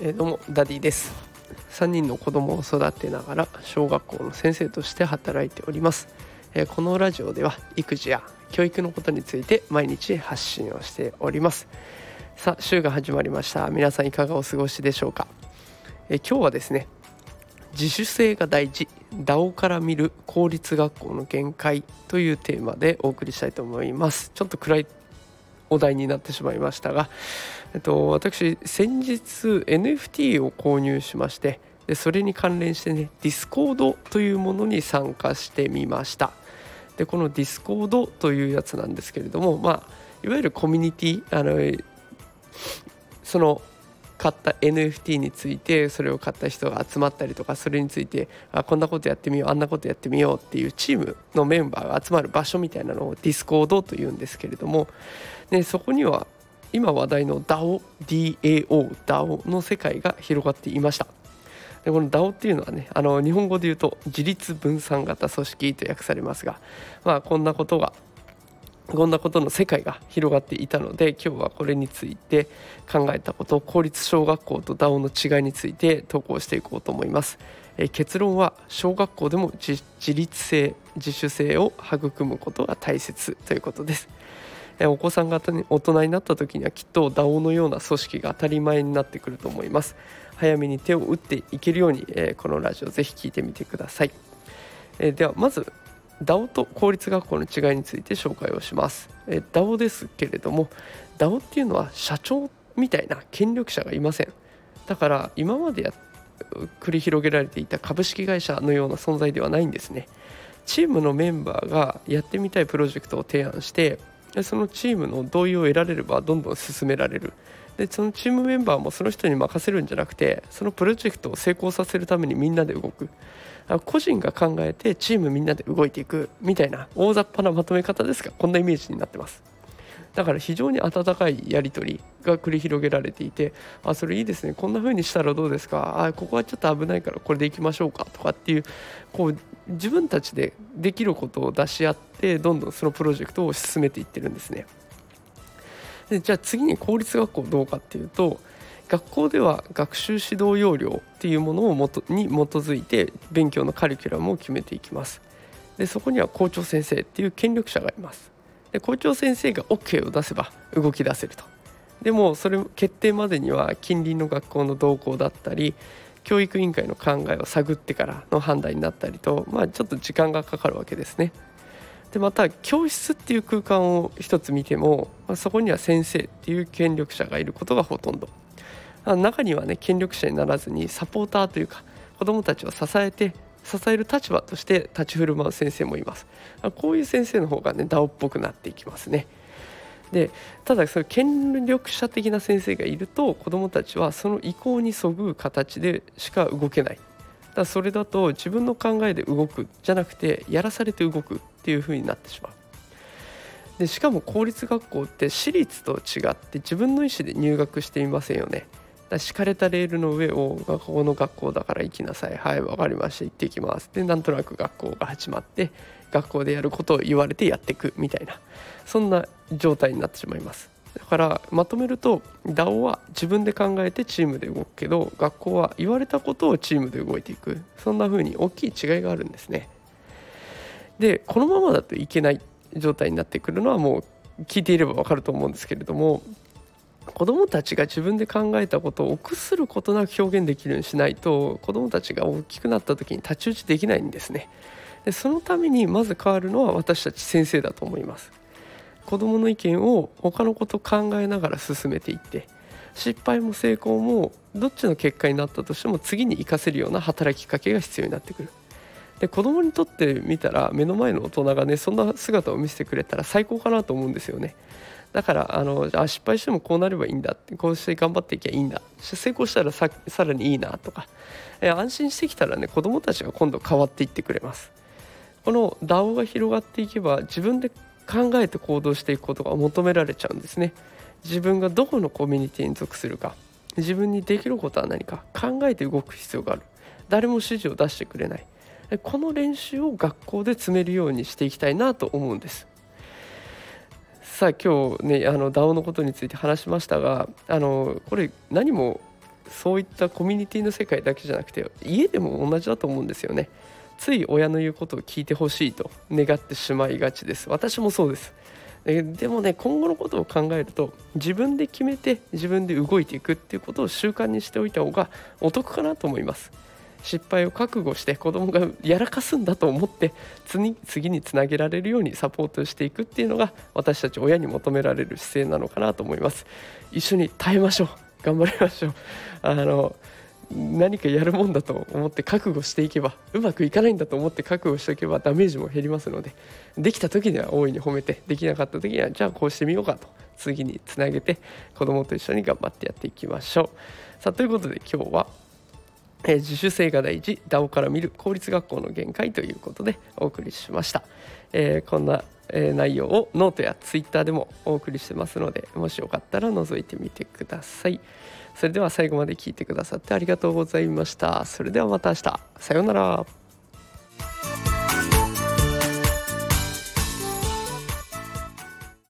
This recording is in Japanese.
えー、どうもダディです。3人の子供を育てながら小学校の先生として働いております、えー、このラジオでは育児や教育のことについて毎日発信をしております。さあ週が始まりました。皆さんいかがお過ごしでしょうか、えー、今日はですね自主性が大事 DAO から見る公立学校の限界というテーマでお送りしたいと思います。ちょっと暗いお題になってしまいましたが、えっと、私先日 NFT を購入しましてでそれに関連してね Discord というものに参加してみました。でこの Discord というやつなんですけれどもまあいわゆるコミュニティあのその買った NFT についてそれを買った人が集まったりとかそれについてあこんなことやってみようあんなことやってみようっていうチームのメンバーが集まる場所みたいなのを Discord というんですけれどもでそこには今話題の DAO、DAO、DAO の世界が広がっていました。でこの DAO っていうのはねあの日本語で言うと自立分散型組織と訳されますが、まあ、こんなことがこんなことの世界が広がっていたので今日はこれについて考えたこと公立小学校と DAO の違いについて投稿していこうと思います。え結論は小学校でも自立性自主性を育むことが大切ということです。えお子さんが大人になった時にはきっと DAO のような組織が当たり前になってくると思います早めに手を打っていけるように、えこのラジオぜひ聞いてみてください、えではまず DAO と公立学校の違いについて紹介をします、え DAO ですけれども DAO っていうのは社長みたいな権力者がいません。だから今までや繰り広げられていた株式会社のような存在ではないんですね。チームのメンバーがやってみたいプロジェクトを提案してそのチームの同意を得られればどんどん進められる。でそのチームメンバーもその人に任せるんじゃなくてそのプロジェクトを成功させるためにみんなで動く。個人が考えてチームみんなで動いていくみたいな大雑把なまとめ方ですがこんなイメージになってます。だから非常に温かいやり取りが繰り広げられていてあそれいいですね。こんな風にしたらどうですか？あここはちょっと危ないからこれでいきましょうか？とかっていうこう自分たちでできることを出し合ってどんどんそのプロジェクトを進めていってるんですね。でじゃあ次に公立学校どうかっていうと学校では学習指導要領っていうものをもとに基づいて勉強のカリキュラムを決めていきます。でそこには校長先生っていう権力者がいます。で校長先生が OK を出せば動き出せると。でもそれ決定までには近隣の学校の動向だったり教育委員会の考えを探ってからの判断になったりと、まあ、ちょっと時間がかかるわけですね。でまた教室っていう空間を一つ見ても、まあ、そこには先生っていう権力者がいることがほとんど。中にはね権力者にならずにサポーターというか子どもたちを支えて支える立場として立ち振る舞う先生もいます。こういう先生の方がね DAO っぽくなっていきますね。でただその権力者的な先生がいると子どもたちはその意向にそぐう形でしか動けない。だそれだと自分の考えで動くじゃなくてやらされて動くっていう風になってしまう。でしかも公立学校って私立と違って自分の意思で入学していませんよね。だ敷かれたレールの上をここの学校だから行きなさい。はい分かりました。行ってきます。でなんとなく学校が始まって学校でやることを言われてやっていくみたいな。そんな状態になってしまいます。だからまとめると DAO は自分で考えてチームで動くけど学校は言われたことをチームで動いていく。そんな風に大きい違いがあるんですね。でこのままだといけない状態になってくるのはもう聞いていればわかると思うんですけれども子どもたちが自分で考えたことを臆することなく表現できるようにしないと子どもたちが大きくなった時に太刀打ちできないんですね。でそのためにまず変わるのは私たち先生だと思います。子どもの意見を他のこと考えながら進めていって失敗も成功もどっちの結果になったとしても次に生かせるような働きかけが必要になってくる。で子供にとってみたら目の前の大人がねそんな姿を見せてくれたら最高かなと思うんですよね。だからあのあ失敗してもこうなればいいんだってこうして頑張っていけばいいんだ成功したらさらにいいなとか、え安心してきたらね子どもたちが今度変わっていってくれます。この DAO が広がっていけば自分で考えて行動していくことが求められちゃうんですね。自分がどこのコミュニティに属するか自分にできることは何か考えて動く必要がある。誰も指示を出してくれない。この練習を学校で積めるようにしていきたいなと思うんです。さあ今日ねあの DAO のことについて話しましたがあのこれ何もそういったコミュニティの世界だけじゃなくて家でも同じだと思うんですよね。つい親の言うことを聞いてほしいと願ってしまいがちです。私もそうです。でもね今後のことを考えると自分で決めて自分で動いていくっていうことを習慣にしておいた方がお得かなと思います。失敗を覚悟して子供がやらかすんだと思って次につなげられるようにサポートしていくっていうのが私たち親に求められる姿勢なのかなと思います。一緒に耐えましょう。頑張りましょう。あの何かやるもんだと思って覚悟していけばうまくいかないんだと思って覚悟しておけばダメージも減りますのでできた時には大いに褒めてできなかった時にはじゃあこうしてみようかと次につなげて子供と一緒に頑張ってやっていきましょう。さあということで今日はえ自主性が大事 DAO から見る公立学校の限界ということでお送りしました、えー、こんな、えー、内容をノートや Twitter でもお送りしてますのでもしよかったら覗いてみてください。それでは最後まで聞いてくださってありがとうございました。それではまた明日。さようなら。